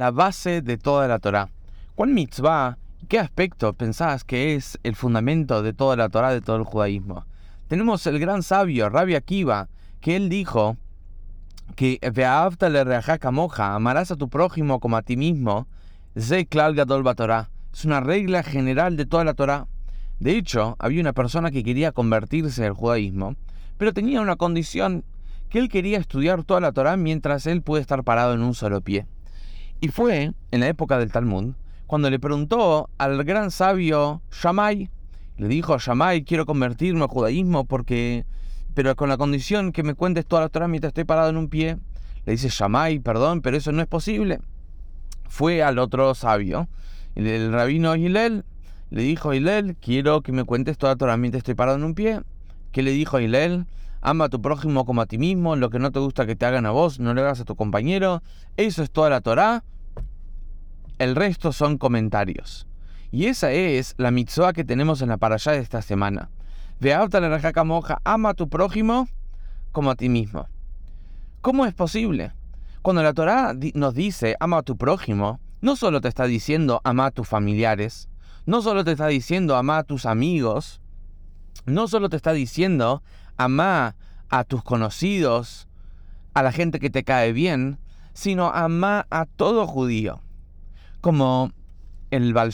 la base de toda la Torá. ¿Cuál mitzvah, qué aspecto pensás que es el fundamento de toda la Torá, de todo el judaísmo? Tenemos el gran sabio, Rabbi Akiva, que él dijo que le moja, amarás a tu prójimo como a ti mismo, ze gadol Es una regla general de toda la Torá. De hecho, había una persona que quería convertirse al judaísmo, pero tenía una condición que él quería estudiar toda la Torá mientras él puede estar parado en un solo pie. Y fue en la época del Talmud cuando le preguntó al gran sabio Shammai, le dijo a Shammai, quiero convertirme al judaísmo porque, pero con la condición que me cuentes toda la Torah mientras estoy parado en un pie. Le dice Shammai, perdón, pero eso no es posible. Fue al otro sabio, el, rabino Hillel, le dijo a Hillel, quiero que me cuentes toda la Torah mientras estoy parado en un pie. ¿Qué le dijo a Hillel? Ama a tu prójimo como a ti mismo, lo que no te gusta que te hagan a vos, no le hagas a tu compañero. Eso es toda la Torah. El resto son comentarios. Y esa es la mitzvah que tenemos en la parashá de esta semana. Ve la moja, ama a tu prójimo como a ti mismo. ¿Cómo es posible? Cuando la Torah nos dice ama a tu prójimo, no solo te está diciendo ama a tus familiares, no solo te está diciendo ama a tus amigos, no solo te está diciendo ama a tus conocidos, a la gente que te cae bien, sino ama a todo judío. Como el Baal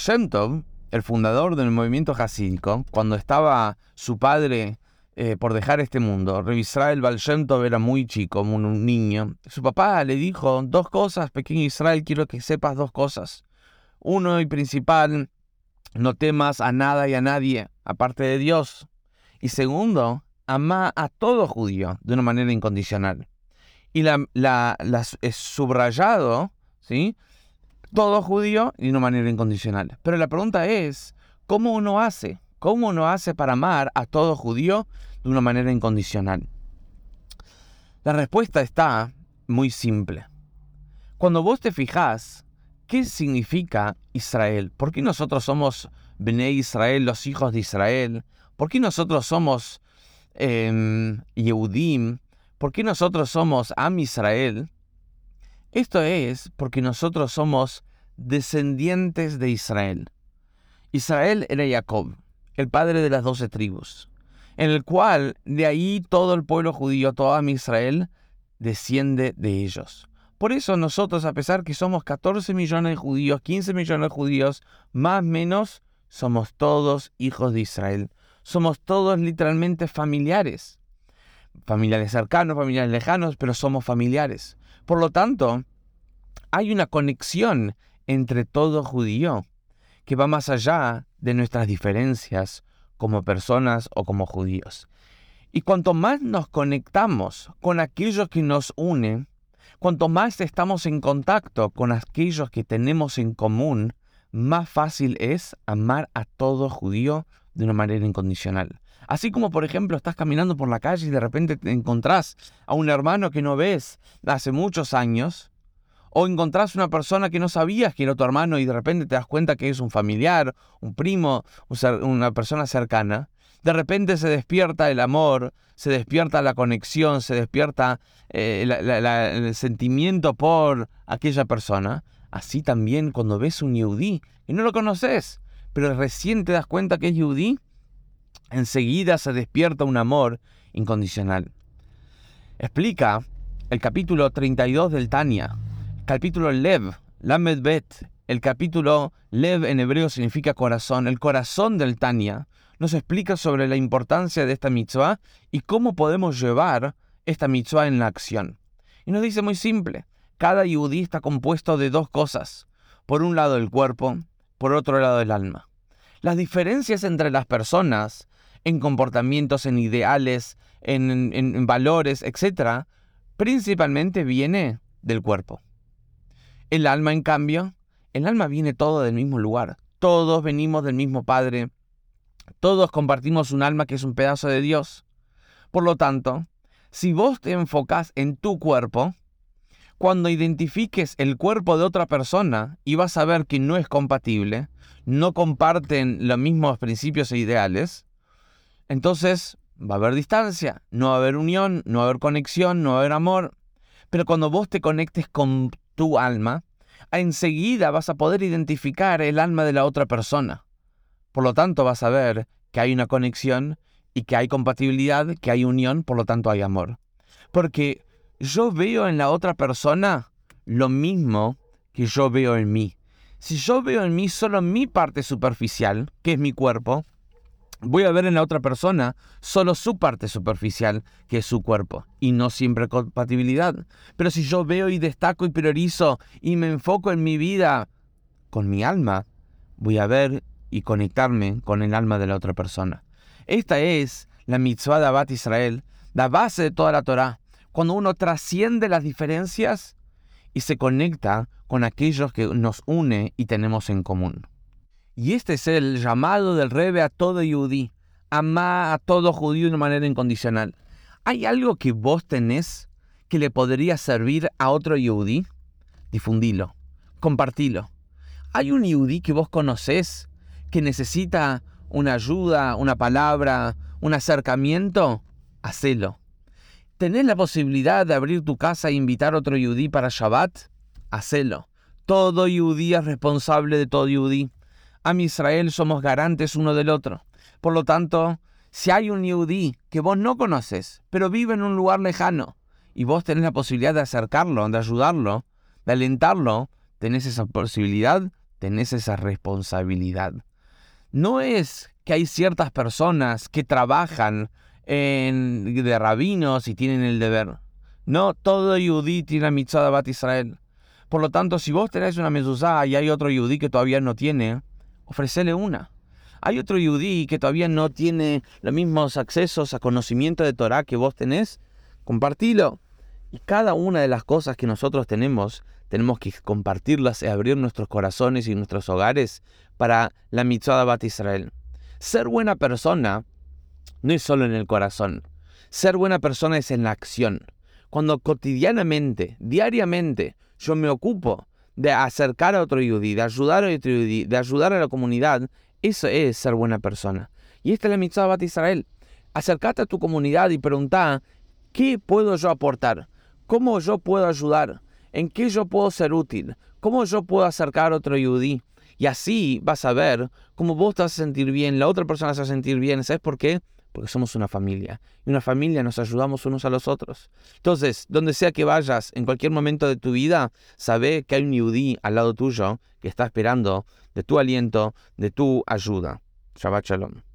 el fundador del movimiento hasídico, cuando estaba su padre eh, por dejar este mundo, revisar el Baal era muy chico, un niño, su papá le dijo dos cosas, pequeño Israel, quiero que sepas dos cosas. Uno y principal, no temas a nada y a nadie, aparte de Dios. Y segundo, ama a todo judío de una manera incondicional. Y la, la, es subrayado, ¿sí? Todo judío de una manera incondicional. Pero la pregunta es, ¿cómo uno hace? ¿Cómo uno hace para amar a todo judío de una manera incondicional? La respuesta está muy simple. Cuando vos te fijás, ¿qué significa Israel? ¿Por qué nosotros somos Bnei Israel, los hijos de Israel? ¿Por qué nosotros somos eh, Yehudim? ¿Por qué nosotros somos Am Israel? Esto es porque nosotros somos descendientes de Israel. Israel era Jacob, el padre de las doce tribus, en el cual de ahí todo el pueblo judío, toda Am Israel, desciende de ellos. Por eso nosotros, a pesar que somos 14 millones de judíos, 15 millones de judíos, más o menos, somos todos hijos de Israel somos todos literalmente familiares. Familiares cercanos, familiares lejanos, pero somos familiares. Por lo tanto, hay una conexión entre todo judío que va más allá de nuestras diferencias como personas o como judíos. Y cuanto más nos conectamos con aquellos que nos unen, cuanto más estamos en contacto con aquellos que tenemos en común, más fácil es amar a todo judío de una manera incondicional. Así como, por ejemplo, estás caminando por la calle y de repente te encontrás a un hermano que no ves hace muchos años, o encontrás una persona que no sabías que era tu hermano y de repente te das cuenta que es un familiar, un primo, una persona cercana, de repente se despierta el amor, se despierta la conexión, se despierta eh, el sentimiento por aquella persona. Así también cuando ves un yudí y no lo conoces, pero recién te das cuenta que es yudí, enseguida se despierta un amor incondicional. Explica el capítulo 32 del Tania, capítulo Lev, Lamed Bet, el capítulo Lev en hebreo significa corazón, el corazón del Tania, nos explica sobre la importancia de esta mitzvah y cómo podemos llevar esta mitzvah en la acción. Y nos dice muy simple, cada yudí está compuesto de dos cosas, por un lado el cuerpo por otro lado el alma. Las diferencias entre las personas, en comportamientos, en ideales, en, valores, etc., principalmente viene del cuerpo. El alma, en cambio, el alma viene todo del mismo lugar. Todos venimos del mismo Padre. Todos compartimos un alma que es un pedazo de Dios. Por lo tanto, si vos te enfocás en tu cuerpo, cuando identifiques el cuerpo de otra persona y vas a ver que no es compatible, no comparten los mismos principios e ideales, entonces va a haber distancia, no va a haber unión, no va a haber conexión, no va a haber amor. Pero cuando vos te conectes con tu alma, enseguida vas a poder identificar el alma de la otra persona. Por lo tanto, vas a ver que hay una conexión y que hay compatibilidad, que hay unión, por lo tanto hay amor. Porque yo veo en la otra persona lo mismo que yo veo en mí. Si yo veo en mí solo mi parte superficial, que es mi cuerpo, voy a ver en la otra persona solo su parte superficial, que es su cuerpo, y no siempre compatibilidad. Pero si yo veo y destaco y priorizo y me enfoco en mi vida con mi alma, voy a ver y conectarme con el alma de la otra persona. Esta es la mitzvah de Abad Israel, la base de toda la Torah. Cuando uno trasciende las diferencias y se conecta con aquellos que nos une y tenemos en común. Y este es el llamado del Rebe a todo yudí. Ama a todo judío de una manera incondicional. ¿Hay algo que vos tenés que le podría servir a otro yudí? Difundilo, compartilo. ¿Hay un yudí que vos conocés que necesita una ayuda, una palabra, un acercamiento? Hacelo. ¿Tenés la posibilidad de abrir tu casa e invitar a otro yudí para Shabbat? Hacelo. Todo yudí es responsable de todo yudí. A Israel somos garantes uno del otro. Por lo tanto, si hay un yudí que vos no conoces, pero vive en un lugar lejano, y vos tenés la posibilidad de acercarlo, de ayudarlo, de alentarlo, tenés esa posibilidad, tenés esa responsabilidad. No es que hay ciertas personas que trabajan de rabinos y tienen el deber. No, todo yudí tiene la mitzvah de Bat Israel. Por lo tanto, si vos tenés una mezuzá y hay otro yudí que todavía no tiene, ofrecele una. Hay otro yudí que todavía no tiene los mismos accesos a conocimiento de Torah que vos tenés, compartilo. Y cada una de las cosas que nosotros tenemos, tenemos que compartirlas y abrir nuestros corazones y nuestros hogares para la mitzvah de Bat Israel. Ser buena persona no es solo en el corazón. Ser buena persona es en la acción. Cuando cotidianamente, diariamente, yo me ocupo de acercar a otro yudí, de ayudar a otro yudí, de ayudar a la comunidad, eso es ser buena persona. Y esta es la mitzvah de Bat Israel. Acercate a tu comunidad y pregunta, ¿qué puedo yo aportar? ¿Cómo yo puedo ayudar? ¿En qué yo puedo ser útil? ¿Cómo yo puedo acercar a otro yudí? Y así vas a ver cómo vos te vas a sentir bien, la otra persona se va a sentir bien. ¿Sabes por qué? Porque somos una familia. Y una familia nos ayudamos unos a los otros. Entonces, donde sea que vayas, en cualquier momento de tu vida, sabe que hay un yudí al lado tuyo que está esperando de tu aliento, de tu ayuda. Shabbat Shalom.